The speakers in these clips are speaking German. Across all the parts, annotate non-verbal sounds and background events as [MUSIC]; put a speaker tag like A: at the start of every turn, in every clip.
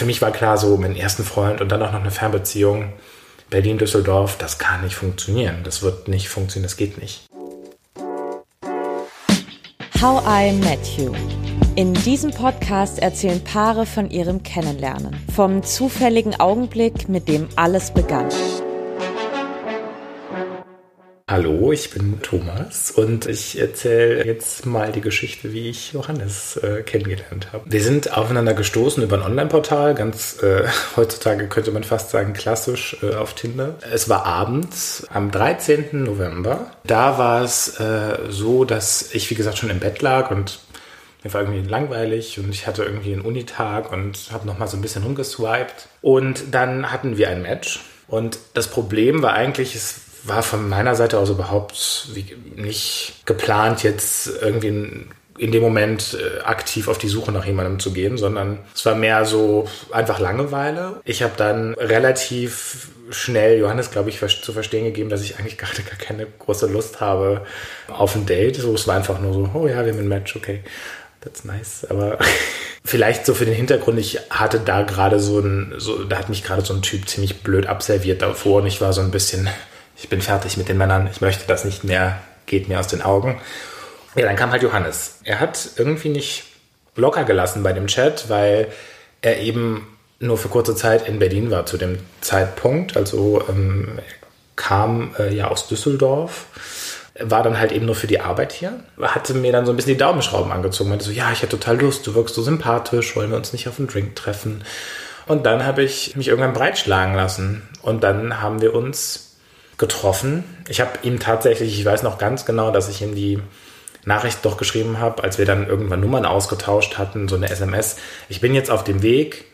A: für mich war klar, so meinen ersten Freund und dann auch noch eine Fernbeziehung, Berlin, Düsseldorf, das kann nicht funktionieren. Das wird nicht funktionieren, das geht nicht.
B: How I Met You. In diesem Podcast erzählen Paare von ihrem Kennenlernen, vom zufälligen Augenblick, mit dem alles begann.
A: Hallo, ich bin Thomas und ich erzähle jetzt mal die Geschichte, wie ich Johannes äh, kennengelernt habe. Wir sind aufeinander gestoßen über ein Online-Portal, ganz äh, [LAUGHS] heutzutage könnte man fast sagen klassisch äh, auf Tinder. Es war abends am 13. November. Da war es äh, so, dass ich wie gesagt schon im Bett lag und mir war irgendwie langweilig und ich hatte irgendwie einen Unitag und habe noch mal so ein bisschen rumgeswiped und dann hatten wir ein Match und das Problem war eigentlich, es war von meiner Seite aus überhaupt nicht geplant, jetzt irgendwie in dem Moment äh, aktiv auf die Suche nach jemandem zu gehen, sondern es war mehr so einfach Langeweile. Ich habe dann relativ schnell Johannes, glaube ich, zu verstehen gegeben, dass ich eigentlich gerade gar keine große Lust habe auf ein Date. So, es war einfach nur so, oh ja, wir haben ein Match, okay. That's nice. Aber [LAUGHS] vielleicht so für den Hintergrund, ich hatte da gerade so ein, so, da hat mich gerade so ein Typ ziemlich blöd abserviert davor und ich war so ein bisschen ich bin fertig mit den Männern, ich möchte das nicht mehr, geht mir aus den Augen. Ja, dann kam halt Johannes. Er hat irgendwie nicht locker gelassen bei dem Chat, weil er eben nur für kurze Zeit in Berlin war zu dem Zeitpunkt. Also ähm, er kam äh, ja aus Düsseldorf, war dann halt eben nur für die Arbeit hier, hatte mir dann so ein bisschen die Daumenschrauben angezogen, meinte so, ja, ich hätte total Lust, du wirkst so sympathisch, wollen wir uns nicht auf einen Drink treffen? Und dann habe ich mich irgendwann breitschlagen lassen und dann haben wir uns getroffen. Ich habe ihm tatsächlich, ich weiß noch ganz genau, dass ich ihm die Nachricht doch geschrieben habe, als wir dann irgendwann Nummern ausgetauscht hatten, so eine SMS. Ich bin jetzt auf dem Weg,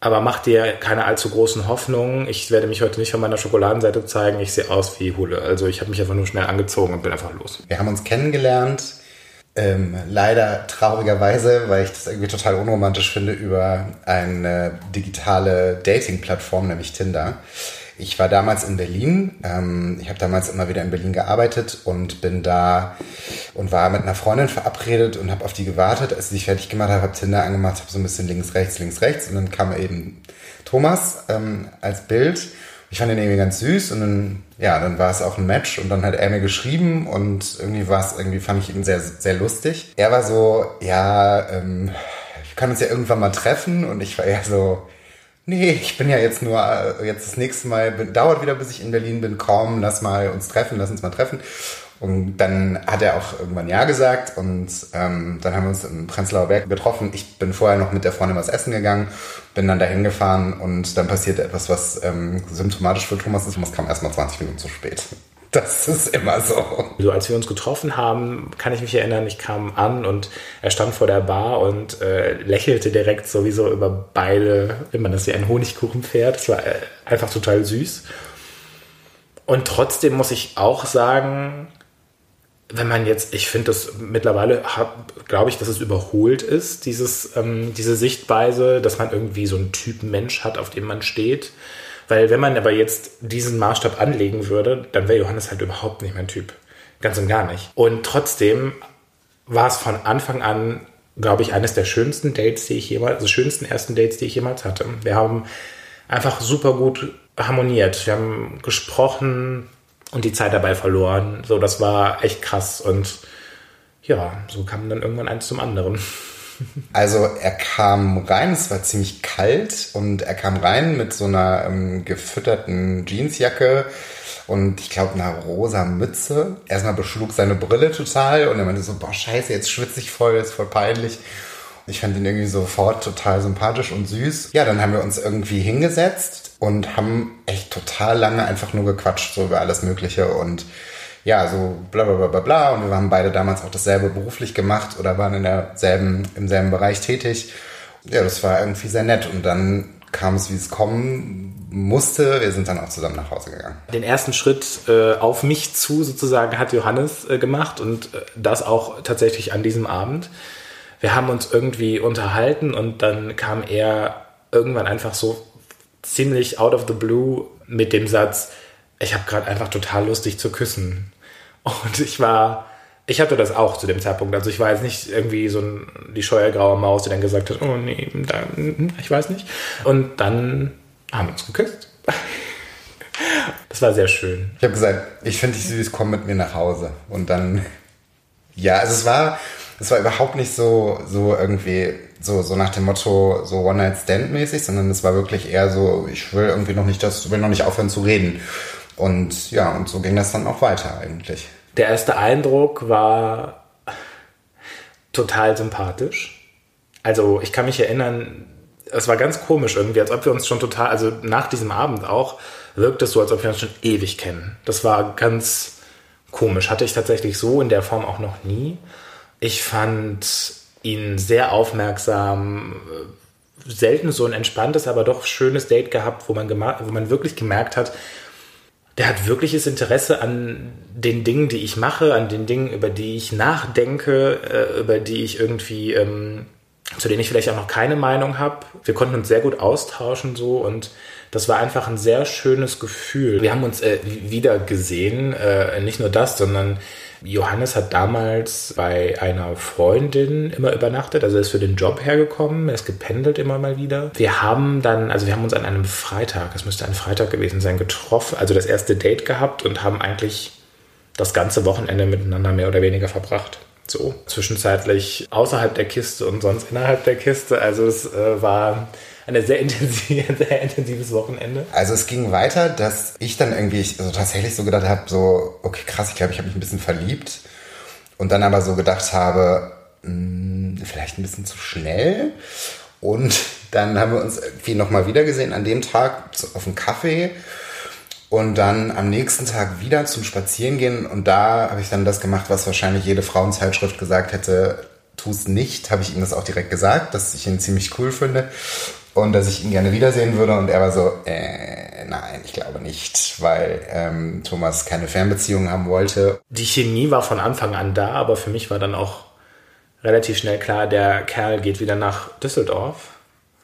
A: aber mach dir keine allzu großen Hoffnungen. Ich werde mich heute nicht von meiner Schokoladenseite zeigen. Ich sehe aus wie Hule. Also ich habe mich einfach nur schnell angezogen und bin einfach los.
C: Wir haben uns kennengelernt. Ähm, leider traurigerweise, weil ich das irgendwie total unromantisch finde, über eine digitale Dating-Plattform, nämlich Tinder. Ich war damals in Berlin. Ähm, ich habe damals immer wieder in Berlin gearbeitet und bin da und war mit einer Freundin verabredet und habe auf die gewartet. Als ich sich fertig gemacht habe, habe Tinder angemacht, habe so ein bisschen links, rechts, links, rechts und dann kam eben Thomas ähm, als Bild. Ich fand ihn irgendwie ganz süß und dann, ja, dann war es auch ein Match und dann hat er mir geschrieben und irgendwie war es, irgendwie fand ich ihn sehr, sehr lustig. Er war so, ja, ähm, wir können uns ja irgendwann mal treffen und ich war eher so, nee, ich bin ja jetzt nur, äh, jetzt das nächste Mal, dauert wieder, bis ich in Berlin bin, komm, lass mal uns treffen, lass uns mal treffen. Und dann hat er auch irgendwann Ja gesagt und ähm, dann haben wir uns im Prenzlauer Berg getroffen. Ich bin vorher noch mit der Freundin was essen gegangen, bin dann dahin gefahren und dann passierte etwas, was ähm, symptomatisch für Thomas ist. Thomas kam erst mal 20 Minuten zu spät. [LAUGHS] Das ist immer so.
A: So, als wir uns getroffen haben, kann ich mich erinnern, ich kam an und er stand vor der Bar und äh, lächelte direkt sowieso über beide, wenn man das wie ein Honigkuchen fährt. Das war äh, einfach total süß. Und trotzdem muss ich auch sagen, wenn man jetzt, ich finde das mittlerweile, glaube ich, dass es überholt ist, dieses, ähm, diese Sichtweise, dass man irgendwie so einen Typ Mensch hat, auf dem man steht. Weil wenn man aber jetzt diesen Maßstab anlegen würde, dann wäre Johannes halt überhaupt nicht mein Typ. Ganz und gar nicht. Und trotzdem war es von Anfang an, glaube ich, eines der schönsten Dates, die ich jemals, also schönsten ersten Dates, die ich jemals hatte. Wir haben einfach super gut harmoniert. Wir haben gesprochen und die Zeit dabei verloren. So, das war echt krass. Und ja, so kam dann irgendwann eins zum anderen. [LAUGHS]
C: Also er kam rein, es war ziemlich kalt und er kam rein mit so einer ähm, gefütterten Jeansjacke und ich glaube einer rosa Mütze. Erstmal beschlug seine Brille total und er meinte so, boah scheiße, jetzt schwitze ich voll, ist voll peinlich. Ich fand ihn irgendwie sofort total sympathisch und süß. Ja, dann haben wir uns irgendwie hingesetzt und haben echt total lange einfach nur gequatscht, so über alles Mögliche und ja, so bla bla bla bla bla. Und wir haben beide damals auch dasselbe beruflich gemacht oder waren in derselben, im selben Bereich tätig. Ja, das war irgendwie sehr nett. Und dann kam es, wie es kommen musste. Wir sind dann auch zusammen nach Hause gegangen.
A: Den ersten Schritt äh, auf mich zu sozusagen hat Johannes äh, gemacht und äh, das auch tatsächlich an diesem Abend. Wir haben uns irgendwie unterhalten und dann kam er irgendwann einfach so ziemlich out of the blue mit dem Satz, ich habe gerade einfach total lustig zu küssen. Und ich war, Ich hatte das auch zu dem Zeitpunkt. Also ich war jetzt nicht irgendwie so ein, die scheuergraue Maus, die dann gesagt hat, oh nee, da, ich weiß nicht. Und dann haben wir uns geküsst. [LAUGHS] Das war sehr schön.
C: Ich habe gesagt, ich finde dich süß, komm mit mir nach Hause. Und dann, ja, also es war, es war überhaupt nicht so, so irgendwie, so, so nach dem Motto, so One-Night-Stand-mäßig, sondern es war wirklich eher so, ich will irgendwie noch nicht, das will noch nicht aufhören zu reden. Und ja, und so ging das dann auch weiter eigentlich.
A: Der erste Eindruck war total sympathisch. Also ich kann mich erinnern, es war ganz komisch irgendwie, als ob wir uns schon total, also nach diesem Abend auch, wirkt es so, als ob wir uns schon ewig kennen. Das war ganz komisch. Hatte ich tatsächlich so in der Form auch noch nie. Ich fand ihn sehr aufmerksam, selten so ein entspanntes, aber doch schönes Date gehabt, wo man, wo man wirklich gemerkt hat, der hat wirkliches Interesse an den Dingen, die ich mache, an den Dingen, über die ich nachdenke, äh, über die ich irgendwie, ähm, zu denen ich vielleicht auch noch keine Meinung habe. Wir konnten uns sehr gut austauschen so und das war einfach ein sehr schönes Gefühl. Wir haben uns äh, wieder gesehen, äh, nicht nur das, sondern Johannes hat damals bei einer Freundin immer übernachtet, also er ist für den Job hergekommen, er ist gependelt immer mal wieder. Wir haben dann, also wir haben uns an einem Freitag, es müsste ein Freitag gewesen sein, getroffen, also das erste Date gehabt und haben eigentlich das ganze Wochenende miteinander mehr oder weniger verbracht. So, zwischenzeitlich außerhalb der Kiste und sonst innerhalb der Kiste. Also es äh, war eine sehr, intensiv, [LAUGHS] sehr intensives Wochenende.
C: Also es ging weiter, dass ich dann irgendwie also tatsächlich so gedacht habe, so, okay, krass, ich glaube, ich habe mich ein bisschen verliebt. Und dann aber so gedacht habe, mh, hm, vielleicht ein bisschen zu schnell. Und dann haben wir uns irgendwie nochmal wieder gesehen an dem Tag auf dem Kaffee. Und dann am nächsten Tag wieder zum Spazierengehen. Und da habe ich dann das gemacht, was wahrscheinlich jede Frauenzeitschrift gesagt hätte, tu es nicht. Habe ich ihm das auch direkt gesagt, dass ich ihn ziemlich cool finde und dass ich ihn gerne wiedersehen würde. Und er war so, äh, nein, ich glaube nicht, weil ähm, Thomas keine Fernbeziehung haben wollte.
A: Die Chemie war von Anfang an da, aber für mich war dann auch relativ schnell klar, der Kerl geht wieder nach Düsseldorf.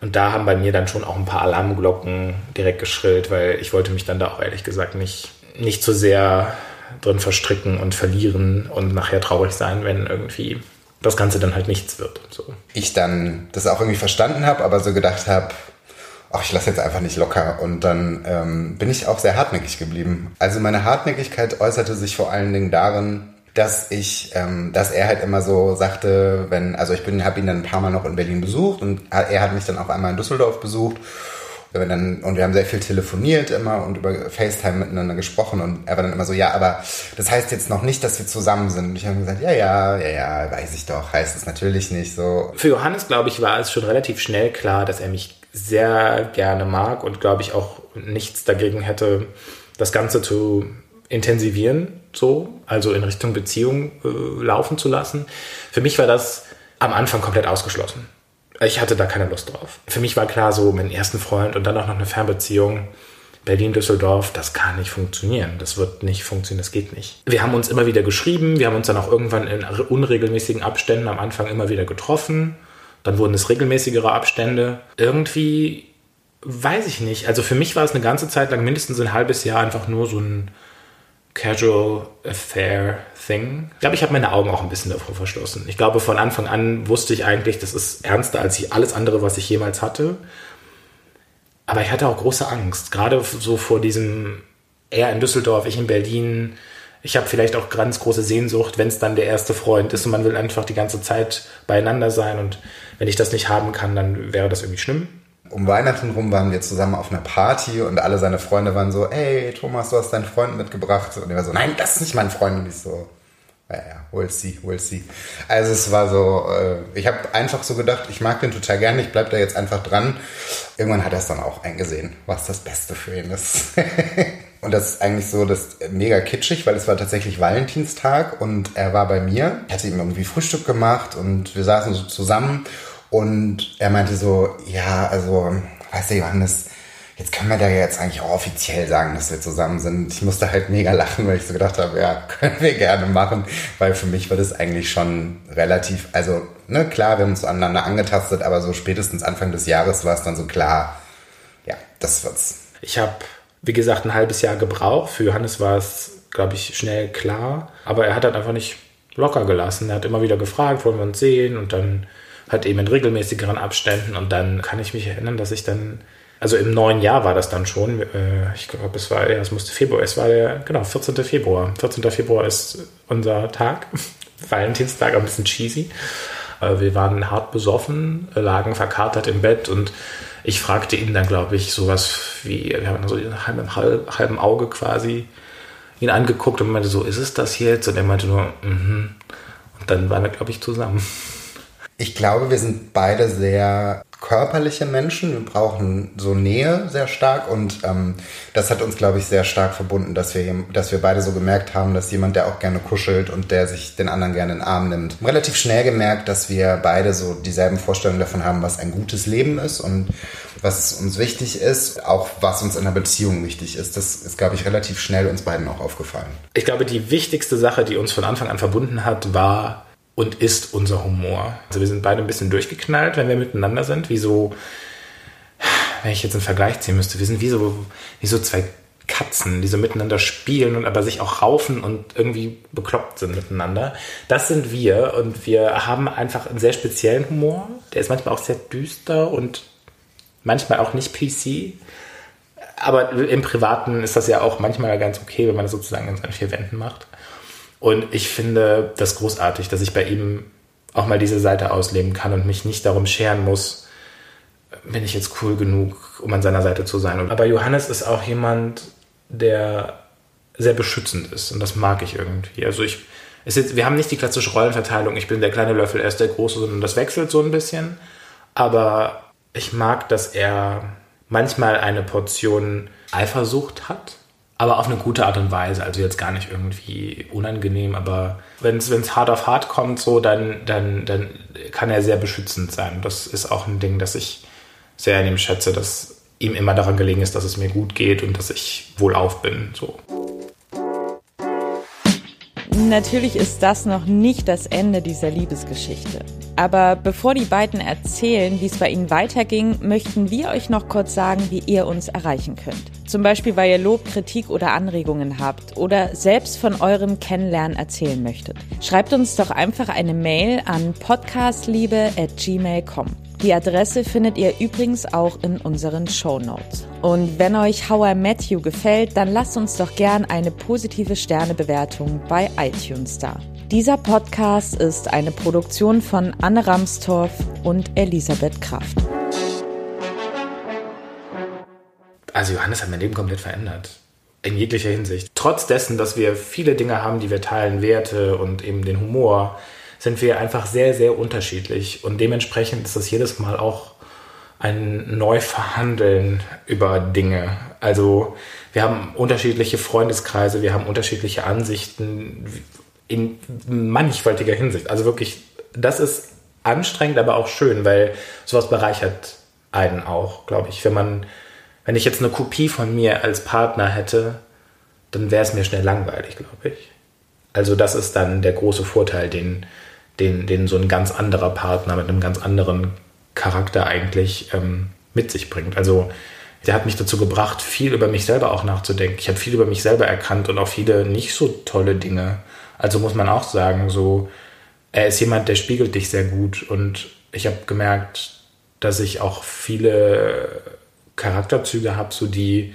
A: Und da haben bei mir dann schon auch ein paar Alarmglocken direkt geschrillt, weil ich wollte mich dann da auch ehrlich gesagt nicht, nicht zu sehr drin verstricken und verlieren und nachher traurig sein, wenn irgendwie das Ganze dann halt nichts wird. So.
C: Ich dann das auch irgendwie verstanden habe, aber so gedacht habe, ach, ich lasse jetzt einfach nicht locker. Und dann ähm, bin ich auch sehr hartnäckig geblieben. Also meine Hartnäckigkeit äußerte sich vor allen Dingen darin, dass ich, ähm, dass er halt immer so sagte, wenn, also ich bin, habe ihn dann ein paar Mal noch in Berlin besucht und er hat mich dann auch einmal in Düsseldorf besucht dann, und wir haben sehr viel telefoniert immer und über FaceTime miteinander gesprochen und er war dann immer so, ja, aber das heißt jetzt noch nicht, dass wir zusammen sind. Und ich habe gesagt, ja, ja, ja, ja, weiß ich doch, heißt es natürlich nicht so.
A: Für Johannes, glaube ich, war es schon relativ schnell klar, dass er mich sehr gerne mag und glaube ich auch nichts dagegen hätte, das Ganze zu intensivieren, so, also in Richtung Beziehung äh, laufen zu lassen. Für mich war das am Anfang komplett ausgeschlossen ich hatte da keine Lust drauf. Für mich war klar, so meinen ersten Freund und dann auch noch eine Fernbeziehung. Berlin-Düsseldorf, das kann nicht funktionieren. Das wird nicht funktionieren, das geht nicht. Wir haben uns immer wieder geschrieben, wir haben uns dann auch irgendwann in unregelmäßigen Abständen am Anfang immer wieder getroffen. Dann wurden es regelmäßigere Abstände. Irgendwie weiß ich nicht. Also für mich war es eine ganze Zeit lang, mindestens ein halbes Jahr, einfach nur so ein Casual Affair Thing. Ich glaube, ich habe meine Augen auch ein bisschen davor verschlossen. Ich glaube, von Anfang an wusste ich eigentlich, das ist ernster als alles andere, was ich jemals hatte. Aber ich hatte auch große Angst, gerade so vor diesem, er in Düsseldorf, ich in Berlin. Ich habe vielleicht auch ganz große Sehnsucht, wenn es dann der erste Freund ist und man will einfach die ganze Zeit beieinander sein. Und wenn ich das nicht haben kann, dann wäre das irgendwie schlimm
C: um Weihnachten rum waren wir zusammen auf einer Party und alle seine Freunde waren so, ey, Thomas, du hast deinen Freund mitgebracht. Und er war so, nein, das ist nicht mein Freund. Und ich so, ja, ja, we'll see, we'll see. Also es war so, äh, ich habe einfach so gedacht, ich mag den total gerne, ich bleib da jetzt einfach dran. Irgendwann hat er es dann auch eingesehen, was das Beste für ihn ist. [LAUGHS] und das ist eigentlich so das mega kitschig, weil es war tatsächlich Valentinstag und er war bei mir. Ich hatte ihm irgendwie Frühstück gemacht und wir saßen so zusammen und er meinte so, ja, also, weißt du, Johannes, jetzt können wir da jetzt eigentlich auch offiziell sagen, dass wir zusammen sind. Ich musste halt mega lachen, weil ich so gedacht habe, ja, [LAUGHS] können wir gerne machen, weil für mich war das eigentlich schon relativ, also, ne, klar, wir haben uns aneinander angetastet, aber so spätestens Anfang des Jahres war es dann so klar, ja, das wird's.
A: Ich habe, wie gesagt, ein halbes Jahr gebraucht. Für Johannes war es, glaube ich, schnell klar, aber er hat halt einfach nicht locker gelassen. Er hat immer wieder gefragt, wollen wir uns sehen und dann halt eben in regelmäßigeren Abständen und dann kann ich mich erinnern, dass ich dann, also im neuen Jahr war das dann schon, äh, ich glaube, es war, ja, es musste Februar, es war der, genau, 14. Februar. 14. Februar ist unser Tag, [LAUGHS] Valentinstag, ein bisschen cheesy. Äh, wir waren hart besoffen, lagen verkatert im Bett und ich fragte ihn dann, glaube ich, sowas wie, wir haben so einen halben, halben Auge quasi ihn angeguckt und meinte so, ist es das jetzt? Und er meinte nur, mhm. Mm und dann waren wir, glaube ich, zusammen. [LAUGHS]
C: Ich glaube, wir sind beide sehr körperliche Menschen. Wir brauchen so Nähe sehr stark und ähm, das hat uns, glaube ich, sehr stark verbunden, dass wir, dass wir beide so gemerkt haben, dass jemand, der auch gerne kuschelt und der sich den anderen gerne in den Arm nimmt, relativ schnell gemerkt, dass wir beide so dieselben Vorstellungen davon haben, was ein gutes Leben ist und was uns wichtig ist, auch was uns in einer Beziehung wichtig ist. Das ist, glaube ich, relativ schnell uns beiden auch aufgefallen.
A: Ich glaube, die wichtigste Sache, die uns von Anfang an verbunden hat, war und ist unser Humor. Also wir sind beide ein bisschen durchgeknallt, wenn wir miteinander sind, wie so, wenn ich jetzt einen Vergleich ziehen müsste, wir sind wie so, wie so zwei Katzen, die so miteinander spielen und aber sich auch raufen und irgendwie bekloppt sind miteinander. Das sind wir und wir haben einfach einen sehr speziellen Humor. Der ist manchmal auch sehr düster und manchmal auch nicht PC. Aber im Privaten ist das ja auch manchmal ganz okay, wenn man das sozusagen in seinen vier Wänden macht. Und ich finde das großartig, dass ich bei ihm auch mal diese Seite ausleben kann und mich nicht darum scheren muss, bin ich jetzt cool genug, um an seiner Seite zu sein. Aber Johannes ist auch jemand, der sehr beschützend ist und das mag ich irgendwie. Also ich, ist jetzt, wir haben nicht die klassische Rollenverteilung, ich bin der kleine Löffel, er ist der große, sondern das wechselt so ein bisschen. Aber ich mag, dass er manchmal eine Portion Eifersucht hat aber auf eine gute Art und Weise. Also jetzt gar nicht irgendwie unangenehm, aber wenn es hart auf hart kommt, so, dann, dann, dann kann er sehr beschützend sein. Das ist auch ein Ding, das ich sehr an ihm schätze, dass ihm immer daran gelegen ist, dass es mir gut geht und dass ich wohlauf bin. So.
B: Natürlich ist das noch nicht das Ende dieser Liebesgeschichte. Aber bevor die beiden erzählen, wie es bei ihnen weiterging, möchten wir euch noch kurz sagen, wie ihr uns erreichen könnt. Zum Beispiel, weil ihr Lob, Kritik oder Anregungen habt oder selbst von eurem Kennenlernen erzählen möchtet. Schreibt uns doch einfach eine Mail an podcastliebe@gmail.com. Die Adresse findet ihr übrigens auch in unseren Show Notes. Und wenn euch How I Met You gefällt, dann lasst uns doch gern eine positive Sternebewertung bei iTunes da. Dieser Podcast ist eine Produktion von Anne Ramstorff und Elisabeth Kraft.
A: Also Johannes hat mein Leben komplett verändert. In jeglicher Hinsicht. Trotz dessen, dass wir viele Dinge haben, die wir teilen, Werte und eben den Humor, sind wir einfach sehr, sehr unterschiedlich. Und dementsprechend ist das jedes Mal auch ein Neuverhandeln über Dinge. Also wir haben unterschiedliche Freundeskreise, wir haben unterschiedliche Ansichten, in mannigfaltiger Hinsicht. Also wirklich, das ist anstrengend, aber auch schön, weil sowas bereichert einen auch, glaube ich. Wenn man, wenn ich jetzt eine Kopie von mir als Partner hätte, dann wäre es mir schnell langweilig, glaube ich. Also das ist dann der große Vorteil, den, den, den so ein ganz anderer Partner mit einem ganz anderen Charakter eigentlich ähm, mit sich bringt. Also der hat mich dazu gebracht, viel über mich selber auch nachzudenken. Ich habe viel über mich selber erkannt und auch viele nicht so tolle Dinge also muss man auch sagen, so, er ist jemand, der spiegelt dich sehr gut und ich habe gemerkt, dass ich auch viele Charakterzüge habe, so die,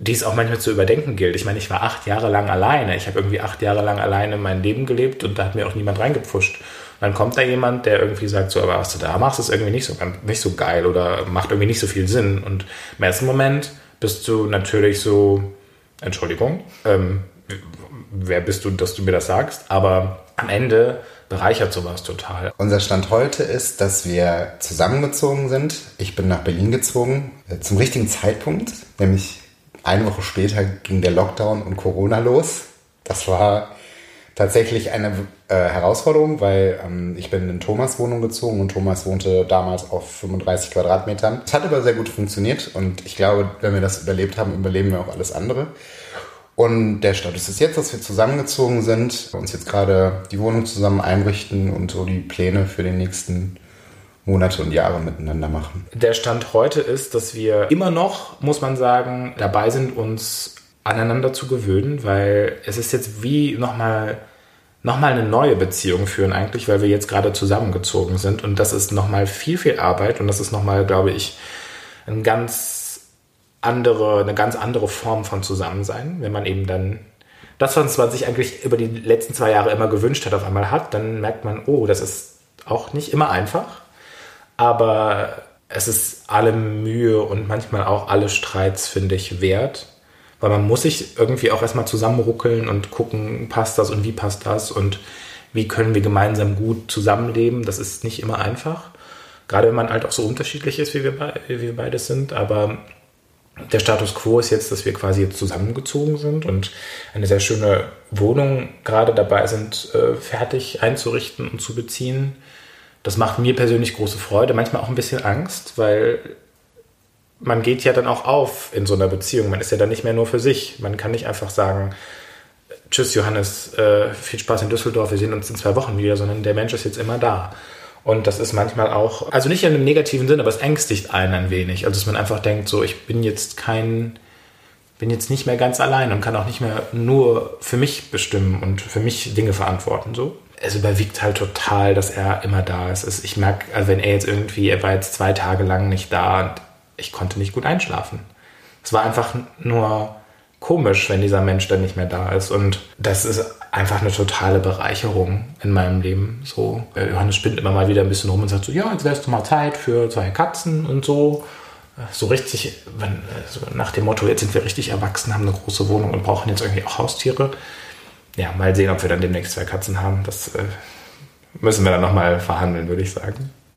A: die es auch manchmal zu überdenken gilt. Ich meine, ich war acht Jahre lang alleine. Ich habe irgendwie acht Jahre lang alleine mein Leben gelebt und da hat mir auch niemand reingepfuscht. Dann kommt da jemand, der irgendwie sagt, so, aber was du da machst, ist irgendwie nicht so, nicht so geil oder macht irgendwie nicht so viel Sinn. Und im ersten Moment bist du natürlich so, Entschuldigung, ähm, wer bist du, dass du mir das sagst, aber am Ende bereichert sowas total.
C: Unser Stand heute ist, dass wir zusammengezogen sind. Ich bin nach Berlin gezogen, äh, zum richtigen Zeitpunkt, nämlich eine Woche später ging der Lockdown und Corona los. Das war tatsächlich eine äh, Herausforderung, weil ähm, ich bin in Thomas Wohnung gezogen und Thomas wohnte damals auf 35 Quadratmetern. Es hat aber sehr gut funktioniert und ich glaube, wenn wir das überlebt haben, überleben wir auch alles andere. Und der Status ist jetzt, dass wir zusammengezogen sind, uns jetzt gerade die Wohnung zusammen einrichten und so die Pläne für die nächsten Monate und Jahre miteinander machen.
A: Der Stand heute ist, dass wir immer noch, muss man sagen, dabei sind, uns aneinander zu gewöhnen, weil es ist jetzt wie nochmal nochmal eine neue Beziehung führen eigentlich, weil wir jetzt gerade zusammengezogen sind. Und das ist nochmal viel, viel Arbeit. Und das ist nochmal, glaube ich, ein ganz andere, eine ganz andere Form von Zusammensein, wenn man eben dann das, was man sich eigentlich über die letzten zwei Jahre immer gewünscht hat, auf einmal hat, dann merkt man, oh, das ist auch nicht immer einfach, aber es ist alle Mühe und manchmal auch alle Streits, finde ich, wert. Weil man muss sich irgendwie auch erstmal zusammenruckeln und gucken, passt das und wie passt das und wie können wir gemeinsam gut zusammenleben. Das ist nicht immer einfach. Gerade wenn man halt auch so unterschiedlich ist, wie wir, wie wir beide sind. Aber der Status quo ist jetzt, dass wir quasi jetzt zusammengezogen sind und eine sehr schöne Wohnung gerade dabei sind, äh, fertig einzurichten und zu beziehen. Das macht mir persönlich große Freude, manchmal auch ein bisschen Angst, weil man geht ja dann auch auf in so einer Beziehung. Man ist ja dann nicht mehr nur für sich. Man kann nicht einfach sagen, tschüss Johannes, äh, viel Spaß in Düsseldorf, wir sehen uns in zwei Wochen wieder, sondern der Mensch ist jetzt immer da. Und das ist manchmal auch, also nicht in einem negativen Sinn, aber es ängstigt einen ein wenig. Also dass man einfach denkt, so ich bin jetzt kein, bin jetzt nicht mehr ganz allein und kann auch nicht mehr nur für mich bestimmen und für mich Dinge verantworten. So. Es überwiegt halt total, dass er immer da ist. Ich merke, also wenn er jetzt irgendwie, er war jetzt zwei Tage lang nicht da und ich konnte nicht gut einschlafen. Es war einfach nur komisch, wenn dieser Mensch dann nicht mehr da ist. Und das ist einfach eine totale Bereicherung in meinem Leben. So, Johannes spinnt immer mal wieder ein bisschen rum und sagt so, ja, jetzt wärst du mal Zeit für zwei Katzen und so. So richtig, wenn, so nach dem Motto, jetzt sind wir richtig erwachsen, haben eine große Wohnung und brauchen jetzt irgendwie auch Haustiere. Ja, mal sehen, ob wir dann demnächst zwei Katzen haben. Das äh, müssen wir dann nochmal verhandeln, würde ich sagen.